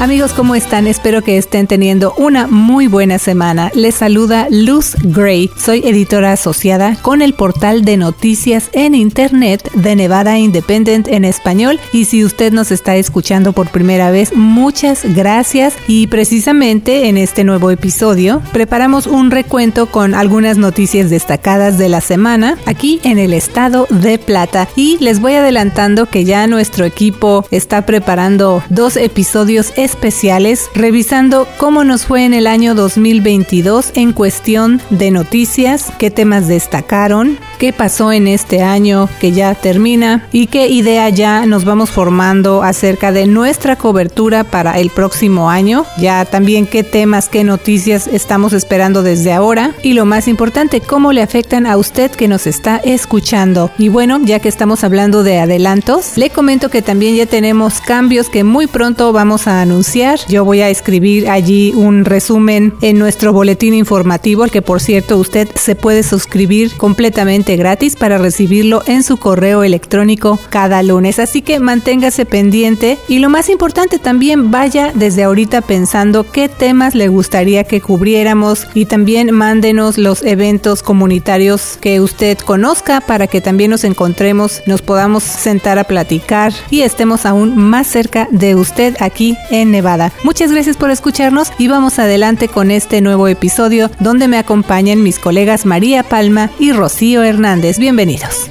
Amigos, ¿cómo están? Espero que estén teniendo una muy buena semana. Les saluda Luz Gray. Soy editora asociada con el portal de noticias en Internet de Nevada Independent en español. Y si usted nos está escuchando por primera vez, muchas gracias. Y precisamente en este nuevo episodio preparamos un recuento con algunas noticias destacadas de la semana aquí en el estado de Plata. Y les voy adelantando que ya nuestro equipo está preparando dos episodios especiales revisando cómo nos fue en el año 2022 en cuestión de noticias, qué temas destacaron, qué pasó en este año que ya termina y qué idea ya nos vamos formando acerca de nuestra cobertura para el próximo año, ya también qué temas, qué noticias estamos esperando desde ahora y lo más importante, cómo le afectan a usted que nos está escuchando. Y bueno, ya que estamos hablando de adelantos, le comento que también ya tenemos cambios que muy pronto vamos a anunciar yo voy a escribir allí un resumen en nuestro boletín informativo, al que por cierto usted se puede suscribir completamente gratis para recibirlo en su correo electrónico cada lunes. Así que manténgase pendiente y lo más importante también vaya desde ahorita pensando qué temas le gustaría que cubriéramos y también mándenos los eventos comunitarios que usted conozca para que también nos encontremos, nos podamos sentar a platicar y estemos aún más cerca de usted aquí en Nevada. Muchas gracias por escucharnos y vamos adelante con este nuevo episodio donde me acompañan mis colegas María Palma y Rocío Hernández. Bienvenidos.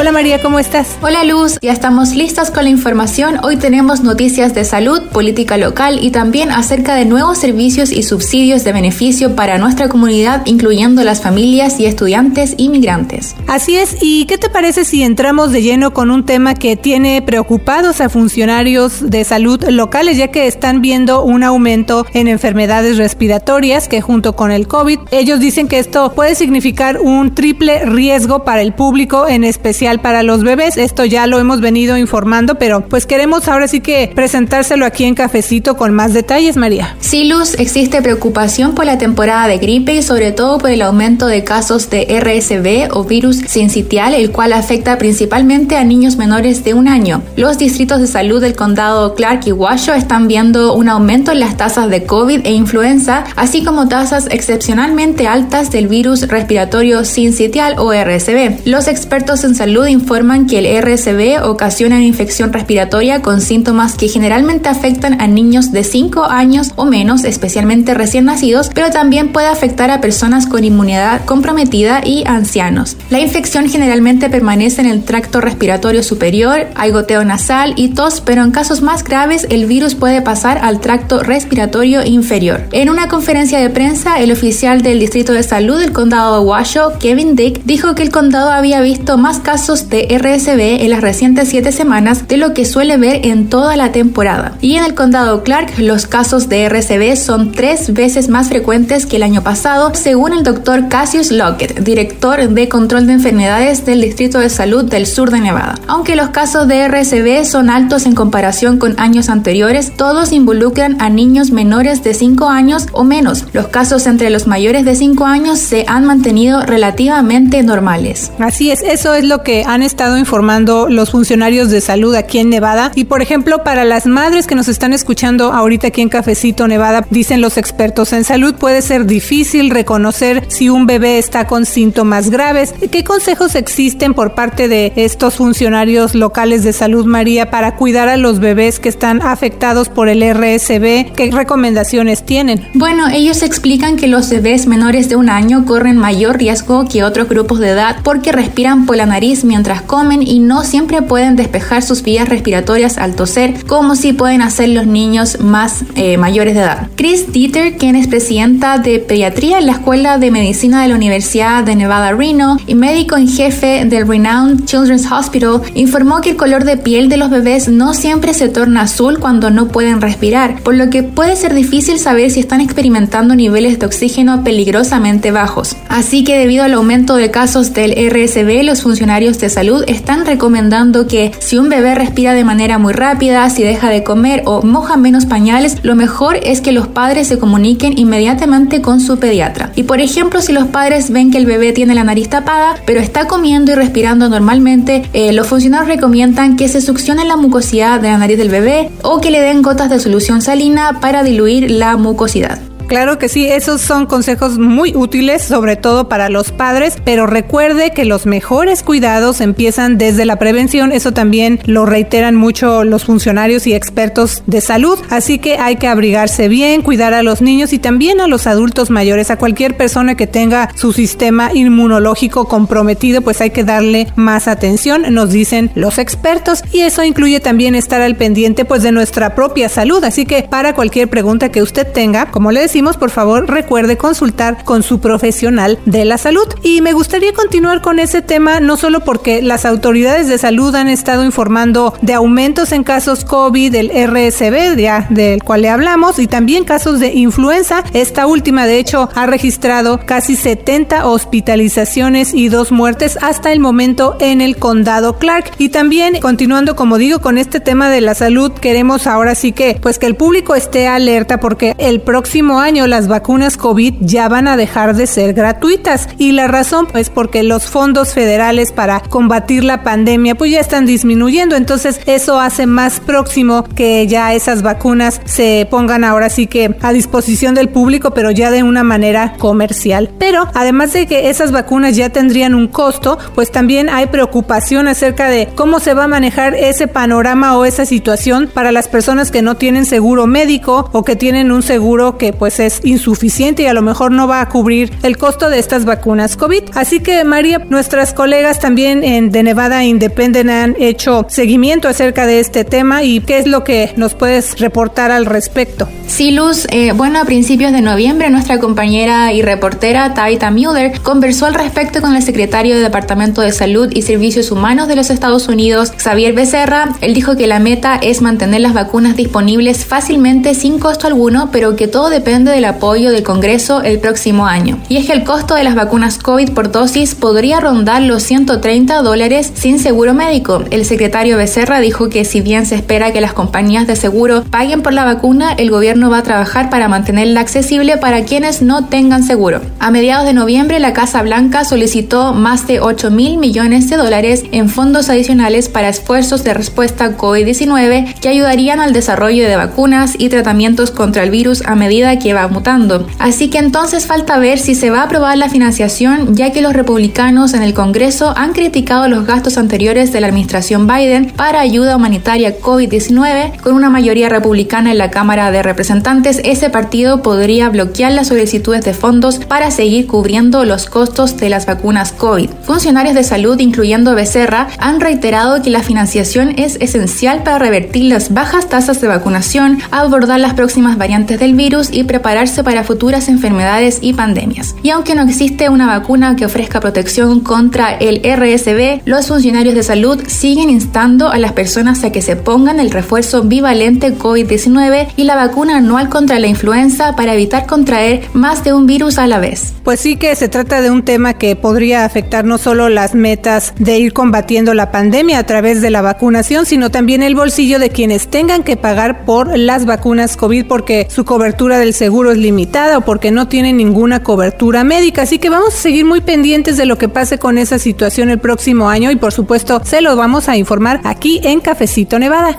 Hola María, ¿cómo estás? Hola Luz, ya estamos listas con la información. Hoy tenemos noticias de salud, política local y también acerca de nuevos servicios y subsidios de beneficio para nuestra comunidad, incluyendo las familias y estudiantes inmigrantes. Así es, ¿y qué te parece si entramos de lleno con un tema que tiene preocupados a funcionarios de salud locales, ya que están viendo un aumento en enfermedades respiratorias que junto con el COVID, ellos dicen que esto puede significar un triple riesgo para el público en especial para los bebés. Esto ya lo hemos venido informando, pero pues queremos ahora sí que presentárselo aquí en Cafecito con más detalles, María. Sí, Luz, existe preocupación por la temporada de gripe y sobre todo por el aumento de casos de RSV o virus sincitial, el cual afecta principalmente a niños menores de un año. Los distritos de salud del condado Clark y Washoe están viendo un aumento en las tasas de COVID e influenza, así como tasas excepcionalmente altas del virus respiratorio sincitial o RSV. Los expertos en salud informan que el RSV ocasiona una infección respiratoria con síntomas que generalmente afectan a niños de 5 años o menos, especialmente recién nacidos, pero también puede afectar a personas con inmunidad comprometida y ancianos. La infección generalmente permanece en el tracto respiratorio superior, hay goteo nasal y tos, pero en casos más graves el virus puede pasar al tracto respiratorio inferior. En una conferencia de prensa, el oficial del Distrito de Salud del Condado de Washoe, Kevin Dick, dijo que el condado había visto más casos de RSV en las recientes siete semanas de lo que suele ver en toda la temporada. Y en el condado Clark, los casos de RSV son tres veces más frecuentes que el año pasado, según el doctor Cassius Lockett, director de control de enfermedades del Distrito de Salud del sur de Nevada. Aunque los casos de RSV son altos en comparación con años anteriores, todos involucran a niños menores de 5 años o menos. Los casos entre los mayores de 5 años se han mantenido relativamente normales. Así es, eso es lo que han estado informando los funcionarios de salud aquí en Nevada. Y por ejemplo, para las madres que nos están escuchando ahorita aquí en Cafecito Nevada, dicen los expertos en salud, puede ser difícil reconocer si un bebé está con síntomas graves. ¿Qué consejos existen por parte de estos funcionarios locales de salud, María, para cuidar a los bebés que están afectados por el RSV? ¿Qué recomendaciones tienen? Bueno, ellos explican que los bebés menores de un año corren mayor riesgo que otros grupos de edad porque respiran por la nariz mientras comen y no siempre pueden despejar sus vías respiratorias al toser, como si pueden hacer los niños más eh, mayores de edad. Chris Dieter, quien es presidenta de pediatría en la Escuela de Medicina de la Universidad de Nevada Reno y médico en jefe del Renowned Children's Hospital, informó que el color de piel de los bebés no siempre se torna azul cuando no pueden respirar, por lo que puede ser difícil saber si están experimentando niveles de oxígeno peligrosamente bajos. Así que debido al aumento de casos del RSV, los funcionarios de salud están recomendando que si un bebé respira de manera muy rápida, si deja de comer o moja menos pañales, lo mejor es que los padres se comuniquen inmediatamente con su pediatra. Y por ejemplo, si los padres ven que el bebé tiene la nariz tapada, pero está comiendo y respirando normalmente, eh, los funcionarios recomiendan que se succione la mucosidad de la nariz del bebé o que le den gotas de solución salina para diluir la mucosidad. Claro que sí, esos son consejos muy útiles, sobre todo para los padres, pero recuerde que los mejores cuidados empiezan desde la prevención, eso también lo reiteran mucho los funcionarios y expertos de salud, así que hay que abrigarse bien, cuidar a los niños y también a los adultos mayores, a cualquier persona que tenga su sistema inmunológico comprometido, pues hay que darle más atención, nos dicen los expertos, y eso incluye también estar al pendiente pues de nuestra propia salud, así que para cualquier pregunta que usted tenga, como le decía, por favor recuerde consultar con su profesional de la salud. Y me gustaría continuar con ese tema, no solo porque las autoridades de salud han estado informando de aumentos en casos COVID del RSV, ya del cual le hablamos, y también casos de influenza. Esta última, de hecho, ha registrado casi 70 hospitalizaciones y dos muertes hasta el momento en el condado Clark. Y también, continuando, como digo, con este tema de la salud, queremos ahora sí que, pues que el público esté alerta porque el próximo año las vacunas COVID ya van a dejar de ser gratuitas y la razón es porque los fondos federales para combatir la pandemia pues ya están disminuyendo, entonces eso hace más próximo que ya esas vacunas se pongan ahora sí que a disposición del público, pero ya de una manera comercial. Pero además de que esas vacunas ya tendrían un costo, pues también hay preocupación acerca de cómo se va a manejar ese panorama o esa situación para las personas que no tienen seguro médico o que tienen un seguro que pues es insuficiente y a lo mejor no va a cubrir el costo de estas vacunas COVID. Así que María, nuestras colegas también en de Nevada Independent han hecho seguimiento acerca de este tema y qué es lo que nos puedes reportar al respecto. Sí, Luz, eh, bueno, a principios de noviembre nuestra compañera y reportera Taita Mueller conversó al respecto con el secretario del Departamento de Salud y Servicios Humanos de los Estados Unidos, Xavier Becerra. Él dijo que la meta es mantener las vacunas disponibles fácilmente sin costo alguno, pero que todo depende del apoyo del Congreso el próximo año. Y es que el costo de las vacunas COVID por dosis podría rondar los 130 dólares sin seguro médico. El secretario Becerra dijo que si bien se espera que las compañías de seguro paguen por la vacuna, el gobierno va a trabajar para mantenerla accesible para quienes no tengan seguro. A mediados de noviembre, la Casa Blanca solicitó más de 8 mil millones de dólares en fondos adicionales para esfuerzos de respuesta COVID-19 que ayudarían al desarrollo de vacunas y tratamientos contra el virus a medida que va mutando. Así que entonces falta ver si se va a aprobar la financiación, ya que los republicanos en el Congreso han criticado los gastos anteriores de la administración Biden para ayuda humanitaria COVID-19. Con una mayoría republicana en la Cámara de Representantes, ese partido podría bloquear las solicitudes de fondos para seguir cubriendo los costos de las vacunas COVID. Funcionarios de salud, incluyendo Becerra, han reiterado que la financiación es esencial para revertir las bajas tasas de vacunación, abordar las próximas variantes del virus y preparar para futuras enfermedades y pandemias. Y aunque no existe una vacuna que ofrezca protección contra el RSV, los funcionarios de salud siguen instando a las personas a que se pongan el refuerzo bivalente COVID-19 y la vacuna anual contra la influenza para evitar contraer más de un virus a la vez. Pues sí que se trata de un tema que podría afectar no solo las metas de ir combatiendo la pandemia a través de la vacunación, sino también el bolsillo de quienes tengan que pagar por las vacunas COVID porque su cobertura del seguro es limitada o porque no tiene ninguna cobertura médica. Así que vamos a seguir muy pendientes de lo que pase con esa situación el próximo año y por supuesto se los vamos a informar aquí en Cafecito Nevada.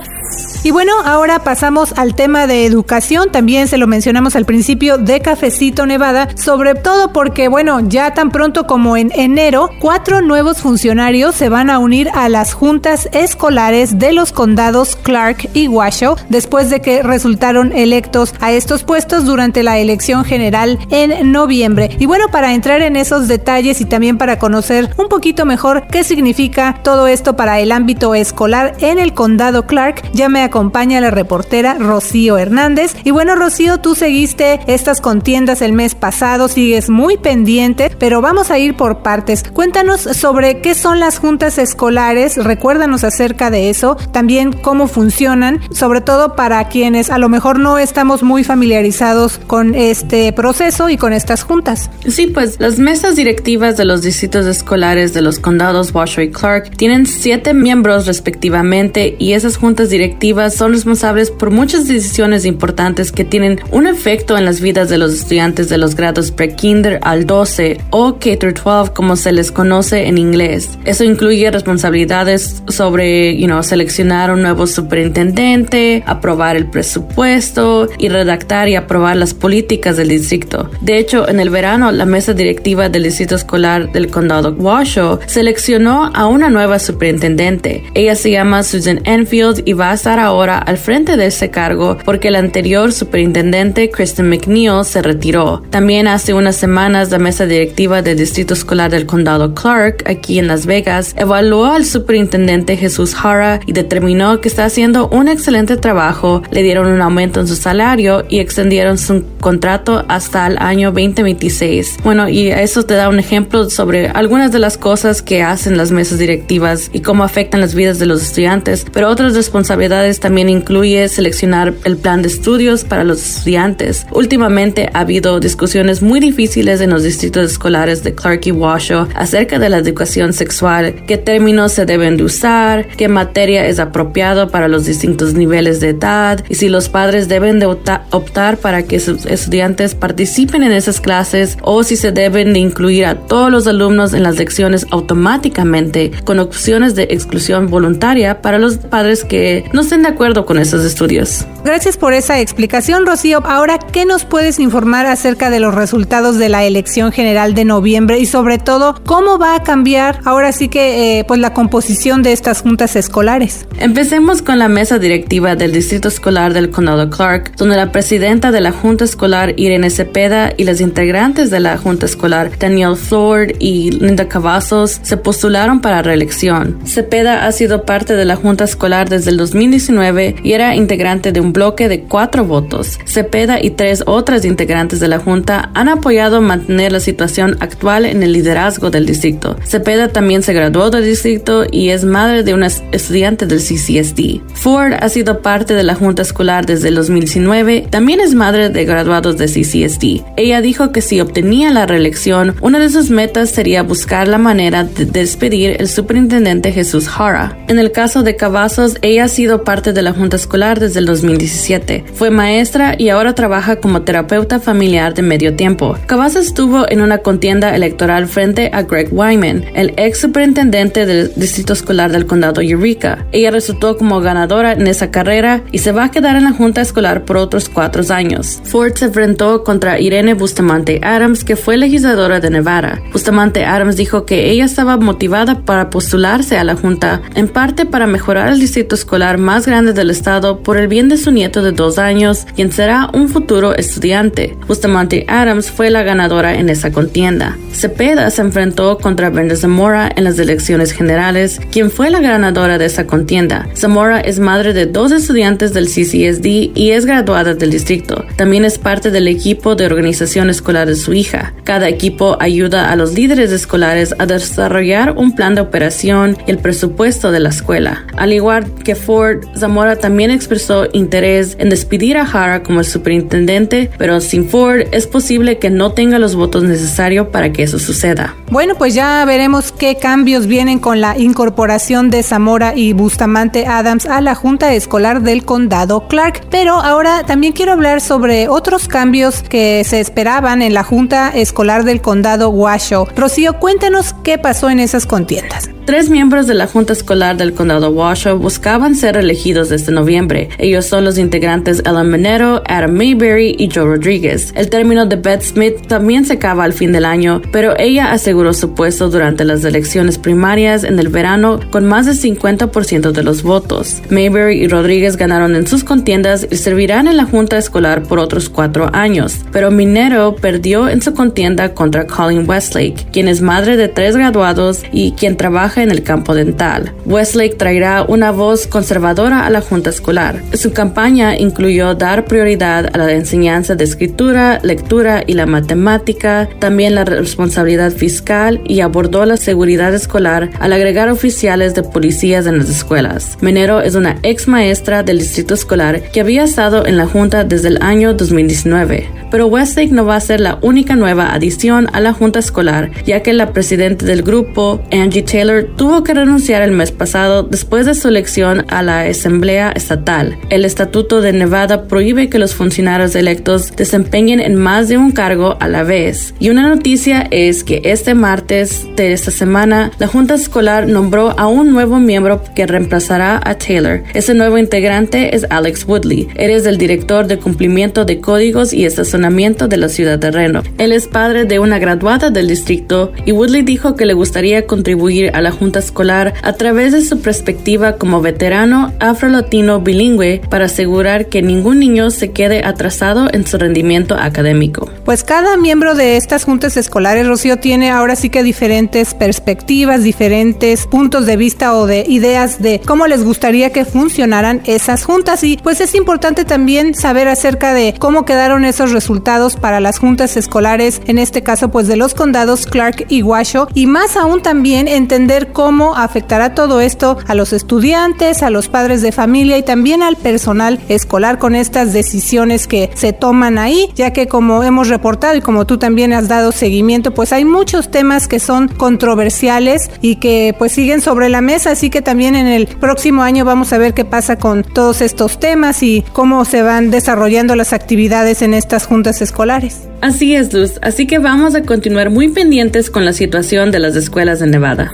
Y bueno, ahora pasamos al tema de educación. También se lo mencionamos al principio de Cafecito Nevada, sobre todo porque, bueno, ya tan pronto como en enero, cuatro nuevos funcionarios se van a unir a las juntas escolares de los condados Clark y Washoe después de que resultaron electos a estos puestos durante la elección general en noviembre. Y bueno, para entrar en esos detalles y también para conocer un poquito mejor qué significa todo esto para el ámbito escolar en el condado Clark, ya me acompaña la reportera Rocío Hernández. Y bueno, Rocío, tú seguiste estas contiendas el mes pasado, sigues muy pendiente, pero vamos a ir por partes. Cuéntanos sobre qué son las juntas escolares, recuérdanos acerca de eso, también cómo funcionan, sobre todo para quienes a lo mejor no estamos muy familiarizados con este proceso y con estas juntas. Sí, pues las mesas directivas de los distritos escolares de los condados Washoe y Clark tienen siete miembros respectivamente y esas juntas directivas son responsables por muchas decisiones importantes que tienen un efecto en las vidas de los estudiantes de los grados pre-kinder al 12 o K-12 como se les conoce en inglés. Eso incluye responsabilidades sobre, you know, seleccionar un nuevo superintendente, aprobar el presupuesto y redactar y aprobar las políticas del distrito. De hecho, en el verano, la mesa directiva del distrito escolar del condado Washoe seleccionó a una nueva superintendente. Ella se llama Susan Enfield y va a estar ahora al frente de ese cargo porque el anterior superintendente Kristen McNeil se retiró. También hace unas semanas la mesa directiva del distrito escolar del condado Clark, aquí en Las Vegas, evaluó al superintendente Jesús Hara y determinó que está haciendo un excelente trabajo, le dieron un aumento en su salario y extendieron su contrato hasta el año 2026. Bueno, y eso te da un ejemplo sobre algunas de las cosas que hacen las mesas directivas y cómo afectan las vidas de los estudiantes, pero otras responsabilidades también incluye seleccionar el plan de estudios para los estudiantes. Últimamente ha habido discusiones muy difíciles en los distritos escolares de Clark y Washoe acerca de la educación sexual, qué términos se deben de usar, qué materia es apropiado para los distintos niveles de edad y si los padres deben de optar para que sus estudiantes participen en esas clases o si se deben de incluir a todos los alumnos en las lecciones automáticamente con opciones de exclusión voluntaria para los padres que no estén de acuerdo con esos estudios. Gracias por esa explicación, Rocío. Ahora, ¿qué nos puedes informar acerca de los resultados de la elección general de noviembre y sobre todo cómo va a cambiar ahora sí que eh, pues la composición de estas juntas escolares? Empecemos con la mesa directiva del Distrito Escolar del Condado Clark, donde la presidenta de la Junta Escolar Irene Cepeda y las integrantes de la Junta Escolar Daniel Ford y Linda Cavazos se postularon para reelección. Cepeda ha sido parte de la Junta Escolar desde el 2019 y era integrante de un bloque de cuatro votos. Cepeda y tres otras integrantes de la Junta han apoyado mantener la situación actual en el liderazgo del distrito. Cepeda también se graduó del distrito y es madre de una estudiante del CCSD. Ford ha sido parte de la Junta Escolar desde el 2019. También es madre de graduados de CCSD. Ella dijo que si obtenía la reelección, una de sus metas sería buscar la manera de despedir el superintendente Jesús Hara. En el caso de Cavazos, ella ha sido parte de la Junta Escolar desde el 2017. Fue maestra y ahora trabaja como terapeuta familiar de medio tiempo. Cavazos estuvo en una contienda electoral frente a Greg Wyman, el ex superintendente del Distrito Escolar del Condado Eureka. Ella resultó como ganadora en esa carrera y se va a quedar en la Junta Escolar por otros cuatro años. Ford se enfrentó contra Irene Bustamante Adams, que fue legisladora de Nevada. Bustamante Adams dijo que ella estaba motivada para postularse a la Junta, en parte para mejorar el distrito escolar más grande del estado por el bien de su nieto de dos años, quien será un futuro estudiante. Bustamante Adams fue la ganadora en esa contienda. Cepeda se enfrentó contra Brenda Zamora en las elecciones generales, quien fue la ganadora de esa contienda. Zamora es madre de dos estudiantes del CCSD y es graduada del distrito. También es parte del equipo de organización escolar de su hija. Cada equipo ayuda a los líderes escolares a desarrollar un plan de operación y el presupuesto de la escuela. Al igual que Ford, Zamora también expresó interés en despedir a Hara como el superintendente, pero sin Ford es posible que no tenga los votos necesarios para que eso suceda. Bueno, pues ya veremos qué cambios vienen con la incorporación de Zamora y Bustamante Adams a la Junta Escolar del Condado Clark. Pero ahora también quiero hablar sobre otros cambios que se esperaban en la Junta Escolar del Condado Washoe. Rocío, cuéntanos qué pasó en esas contiendas. Tres miembros de la Junta Escolar del Condado Washoe buscaban ser elegidos desde noviembre. Ellos son los integrantes Ellen Menero, Adam Mayberry y Joe Rodriguez. El término de Beth Smith también se acaba al fin del año, pero ella aseguró su puesto durante las elecciones primarias en el verano con más del 50% de los votos. Mayberry y Rodriguez ganaron en sus contiendas y servirán en la Junta Escolar por otros cuatro años, pero Minero perdió en su contienda contra Colin Westlake, quien es madre de tres graduados y quien trabaja en el campo dental. Westlake traerá una voz conservadora a la Junta Escolar. Su campaña incluyó dar prioridad a la enseñanza de escritura, lectura y la matemática, también la responsabilidad fiscal y abordó la seguridad escolar al agregar oficiales de policías en las escuelas. Menero es una ex maestra del distrito escolar que había estado en la Junta desde el año 2019. Pero Westlake no va a ser la única nueva adición a la Junta Escolar, ya que la presidenta del grupo, Angie Taylor, tuvo que renunciar el mes pasado después de su elección a la Asamblea Estatal. El Estatuto de Nevada prohíbe que los funcionarios electos desempeñen en más de un cargo a la vez. Y una noticia es que este martes de esta semana, la Junta Escolar nombró a un nuevo miembro que reemplazará a Taylor. Ese nuevo integrante es Alex Woodley. Él es el director de cumplimiento de códigos y estacionamiento de la ciudad de Reno. Él es padre de una graduada del distrito y Woodley dijo que le gustaría contribuir a la Junta Escolar a través de su perspectiva como veterano afro-latino bilingüe para asegurar que ningún niño se quede atrasado en su rendimiento académico. Pues cada miembro de estas juntas escolares, Rocío, tiene ahora sí que diferentes perspectivas, diferentes puntos de vista o de ideas de cómo les gustaría que funcionaran esas juntas y pues es importante también saber acerca de cómo quedaron esos resultados para las juntas escolares, en este caso pues de los condados Clark y Washoe y más aún también entender cómo afectará todo esto a los estudiantes, a los padres de familia y también al personal escolar con estas decisiones que se toman ahí, ya que como hemos reportado y como tú también has dado seguimiento, pues hay muchos temas que son controversiales y que pues siguen sobre la mesa, así que también en el próximo año vamos a ver qué pasa con todos estos temas y cómo se van desarrollando las actividades en estas juntas escolares. Así es, Luz, así que vamos a continuar muy pendientes con la situación de las escuelas de Nevada.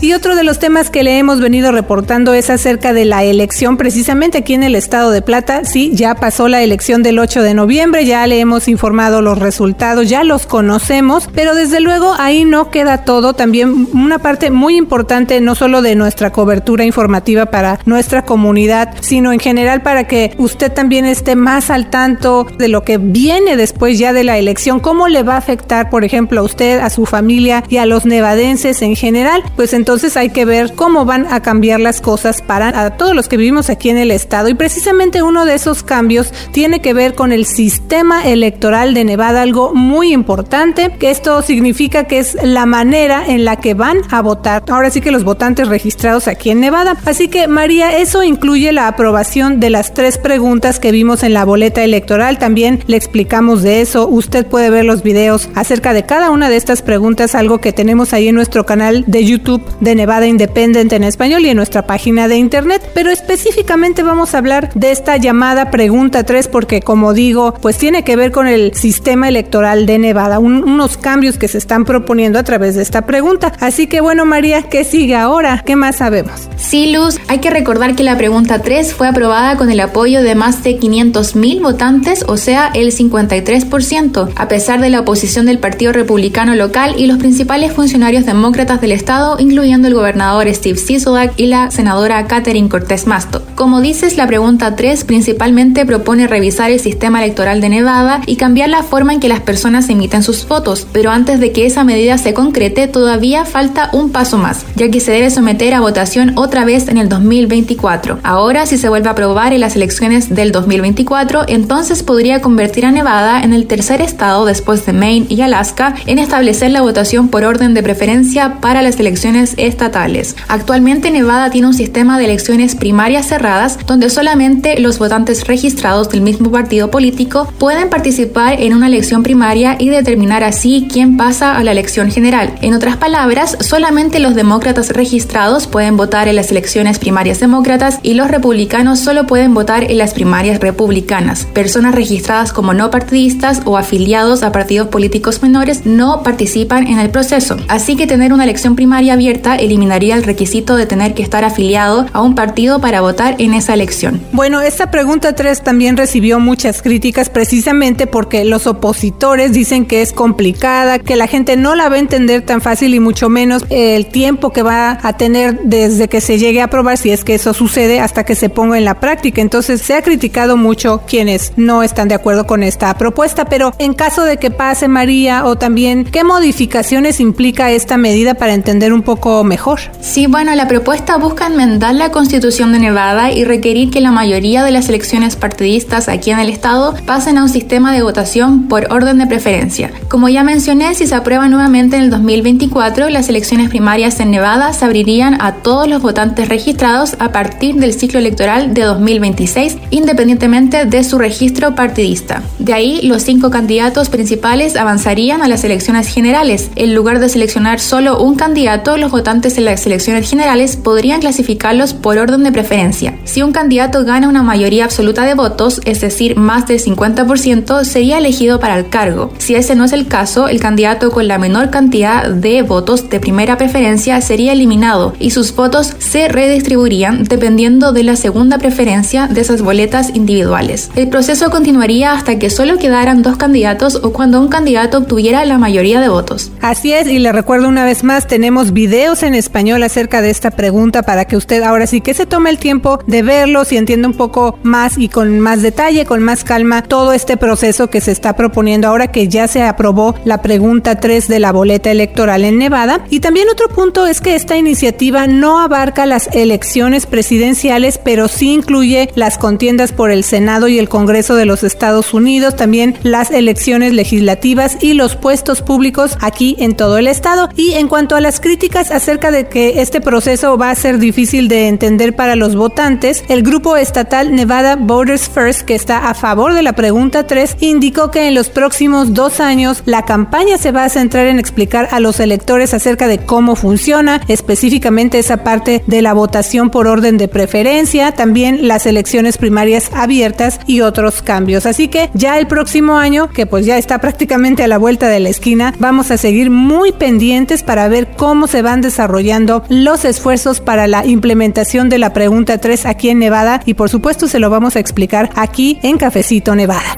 Y otro de los temas que le hemos venido reportando es acerca de la elección precisamente aquí en el estado de Plata. Sí, ya pasó la elección del 8 de noviembre, ya le hemos informado los resultados, ya los conocemos, pero desde luego ahí no queda todo. También una parte muy importante no solo de nuestra cobertura informativa para nuestra comunidad, sino en general para que usted también esté más al tanto de lo que viene después ya de la elección, cómo le va a afectar, por ejemplo, a usted, a su familia y a los nevadenses en general. Pues entonces hay que ver cómo van a cambiar las cosas para todos los que vivimos aquí en el estado y precisamente uno de esos cambios tiene que ver con el sistema electoral de Nevada, algo muy importante, que esto significa que es la manera en la que van a votar. Ahora sí que los votantes registrados aquí en Nevada. Así que María, eso incluye la aprobación de las tres preguntas que vimos en la boleta electoral. También le explicamos de eso. Usted puede ver los videos acerca de cada una de estas preguntas, algo que tenemos ahí en nuestro canal de YouTube de Nevada Independent en español y en nuestra página de internet, pero específicamente vamos a hablar de esta llamada pregunta 3 porque como digo, pues tiene que ver con el sistema electoral de Nevada, unos cambios que se están proponiendo a través de esta pregunta. Así que bueno, María, ¿qué sigue ahora? ¿Qué más sabemos? Sí, Luz, hay que recordar que la pregunta 3 fue aprobada con el apoyo de más de 500 mil votantes, o sea, el 53%, a pesar de la oposición del Partido Republicano local y los principales funcionarios demócratas del estado, incluyendo el gobernador Steve Sisolak y la senadora Catherine Cortés Masto. Como dices, la pregunta 3 principalmente propone revisar el sistema electoral de Nevada y cambiar la forma en que las personas emiten sus votos, pero antes de que esa medida se concrete todavía falta un paso más, ya que se debe someter a votación otra vez en el 2024. Ahora, si se vuelve a aprobar en las elecciones del 2024, entonces podría convertir a Nevada en el tercer estado después de Maine y Alaska en establecer la votación por orden de preferencia para las elecciones estatales. Actualmente Nevada tiene un sistema de elecciones primarias cerradas donde solamente los votantes registrados del mismo partido político pueden participar en una elección primaria y determinar así quién pasa a la elección general. En otras palabras, solamente los demócratas registrados pueden votar en las elecciones primarias demócratas y los republicanos solo pueden votar en las primarias republicanas. Personas registradas como no partidistas o afiliados a partidos políticos menores no participan en el proceso. Así que tener una elección primaria abierta eliminaría el requisito de tener que estar afiliado a un partido para votar en esa elección. Bueno, esta pregunta 3 también recibió muchas críticas precisamente porque los opositores dicen que es complicada, que la gente no la va a entender tan fácil y mucho menos el tiempo que va a tener desde que se llegue a aprobar, si es que eso sucede, hasta que se ponga en la práctica. Entonces se ha criticado mucho quienes no están de acuerdo con esta propuesta, pero en caso de que pase María o también qué modificaciones implica esta medida para entender un poco mejor. Sí, bueno, la propuesta busca enmendar la constitución de Nevada y requerir que la mayoría de las elecciones partidistas aquí en el estado pasen a un sistema de votación por orden de preferencia. Como ya mencioné, si se aprueba nuevamente en el 2024, las elecciones primarias en Nevada se abrirían a todos los votantes registrados a partir del ciclo electoral de 2026, independientemente de su registro partidista. De ahí, los cinco candidatos principales avanzarían a las elecciones generales. En lugar de seleccionar solo un candidato, los votantes en las elecciones generales podrían clasificarlos por orden de preferencia. Si un candidato gana una mayoría absoluta de votos, es decir, más del 50%, sería elegido para el cargo. Si ese no es el caso, el candidato con la menor cantidad de votos de primera preferencia sería eliminado y sus votos se redistribuirían dependiendo de la segunda preferencia de esas boletas individuales. El proceso continuaría hasta que solo quedaran dos candidatos o cuando un candidato obtuviera la mayoría de votos. Así es, y le recuerdo una vez más, tenemos videos en español acerca de esta pregunta para que usted ahora sí que se tome el tiempo de verlos y entienda un poco más y con más detalle, con más calma, todo este proceso que se está proponiendo ahora que ya se aprobó la pregunta 3 de la boleta electoral en Nevada. Y también otro punto es que esta iniciativa no abarca las elecciones presidenciales, pero sí incluye las contiendas por el Senado y el Congreso de los Estados Unidos, también las elecciones legislativas y los puestos públicos aquí en todo el estado. Y en cuanto a las críticas acerca de que este proceso va a ser difícil de entender para los votantes, el grupo estatal Nevada Voters First, que está a favor de la pregunta 3, indicó que en los próximos dos años la campaña se va a centrar en explicar a los electores acerca de cómo funciona, específicamente esa parte de la votación por orden de preferencia, también las elecciones primarias abiertas y otros cambios. Así que ya el próximo año, que pues ya está prácticamente a la vuelta de la esquina, vamos a seguir muy pendientes para ver cómo se van desarrollando los esfuerzos para la implementación de la pregunta 3 aquí en Nevada y por supuesto se lo vamos a explicar aquí en Cafecito Nevada.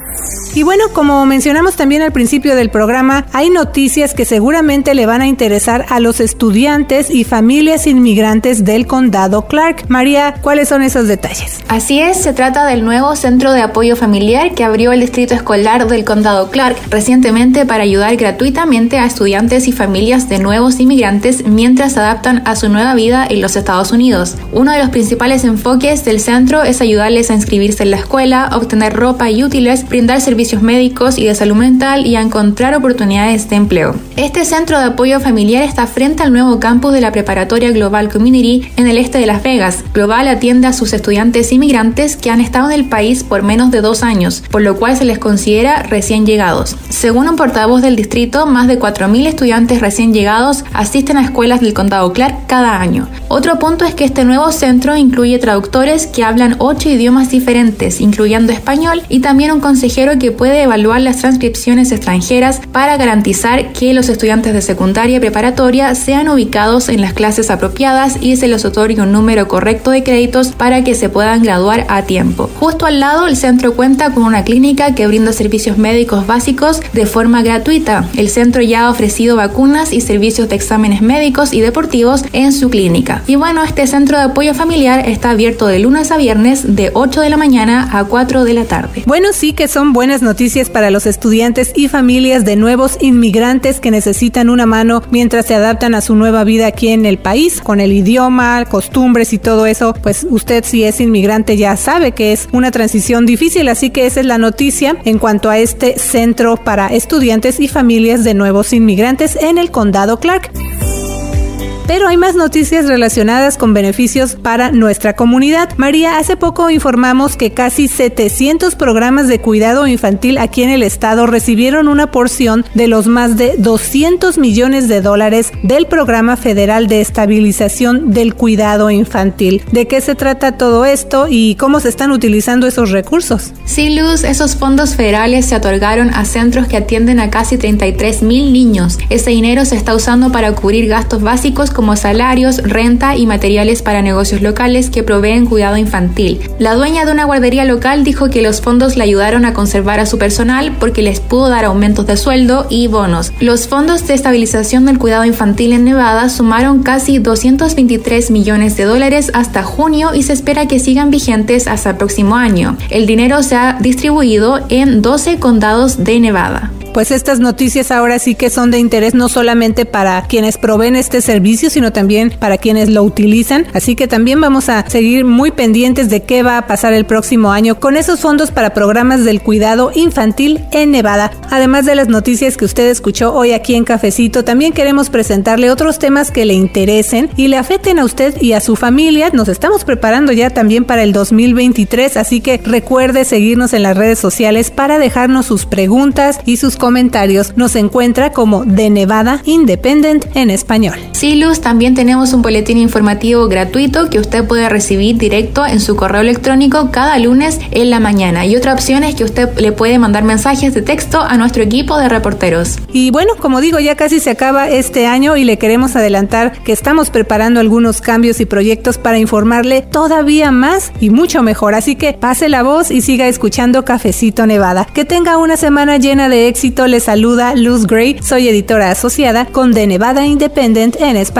Y bueno, como mencionamos también al principio del programa, hay noticias que seguramente le van a interesar a los estudiantes y familias inmigrantes del condado Clark. María, ¿cuáles son esos detalles? Así es, se trata del nuevo centro de apoyo familiar que abrió el distrito escolar del condado Clark recientemente para ayudar gratuitamente a estudiantes y familias de nuevos inmigrantes mientras se adaptan a su nueva vida en los Estados Unidos. Uno de los principales enfoques del centro es ayudarles a inscribirse en la escuela, obtener ropa y útiles, brindar servicios médicos y de salud mental y a encontrar oportunidades de empleo. Este centro de apoyo familiar está frente al nuevo campus de la preparatoria Global Community en el este de Las Vegas. Global atiende a sus estudiantes inmigrantes que han estado en el país por menos de dos años, por lo cual se les considera recién llegados. Según un portavoz del distrito, más de 4.000 estudiantes recién llegados asisten a escuelas del condado Clark cada año. Otro punto es que este nuevo centro incluye traductores que hablan ocho idiomas diferentes, incluyendo español, y también un consejero que puede evaluar las transcripciones extranjeras para garantizar que los estudiantes de secundaria y preparatoria sean ubicados en las clases apropiadas y se les otorgue un número correcto de créditos para que se puedan graduar a tiempo. Justo al lado, el centro cuenta con una clínica que brinda servicios médicos básicos de forma gratuita. El centro ya ha ofrecido vacunas y servicios de exámenes médicos y deportivos en su clínica. Y bueno, este centro de apoyo familiar está abierto de lunes a viernes de 8 de la mañana a 4 de la tarde. Bueno, sí que son buenas noticias para los estudiantes y familias de nuevos inmigrantes que necesitan una mano mientras se adaptan a su nueva vida aquí en el país, con el idioma, costumbres y todo eso. Pues usted si es inmigrante ya sabe que es una transición difícil, así que esa es la noticia en cuanto a este centro para estudiantes y familias de nuevos inmigrantes en el condado Clark. Pero hay más noticias relacionadas con beneficios para nuestra comunidad. María, hace poco informamos que casi 700 programas de cuidado infantil aquí en el estado recibieron una porción de los más de 200 millones de dólares del Programa Federal de Estabilización del Cuidado Infantil. ¿De qué se trata todo esto y cómo se están utilizando esos recursos? Sí, Luz, esos fondos federales se otorgaron a centros que atienden a casi 33 mil niños. Ese dinero se está usando para cubrir gastos básicos como salarios, renta y materiales para negocios locales que proveen cuidado infantil. La dueña de una guardería local dijo que los fondos le ayudaron a conservar a su personal porque les pudo dar aumentos de sueldo y bonos. Los fondos de estabilización del cuidado infantil en Nevada sumaron casi 223 millones de dólares hasta junio y se espera que sigan vigentes hasta el próximo año. El dinero se ha distribuido en 12 condados de Nevada. pues estas noticias ahora sí que son de interés no solamente para quienes proveen este servicio, sino también para quienes lo utilizan. Así que también vamos a seguir muy pendientes de qué va a pasar el próximo año con esos fondos para programas del cuidado infantil en Nevada. Además de las noticias que usted escuchó hoy aquí en Cafecito, también queremos presentarle otros temas que le interesen y le afecten a usted y a su familia. Nos estamos preparando ya también para el 2023, así que recuerde seguirnos en las redes sociales para dejarnos sus preguntas y sus comentarios. Nos encuentra como de Nevada Independent en español. Sí, También tenemos un boletín informativo gratuito que usted puede recibir directo en su correo electrónico cada lunes en la mañana. Y otra opción es que usted le puede mandar mensajes de texto a nuestro equipo de reporteros. Y bueno, como digo, ya casi se acaba este año y le queremos adelantar que estamos preparando algunos cambios y proyectos para informarle todavía más y mucho mejor. Así que pase la voz y siga escuchando Cafecito Nevada. Que tenga una semana llena de éxito. Le saluda Luz Gray. Soy editora asociada con The Nevada Independent en español.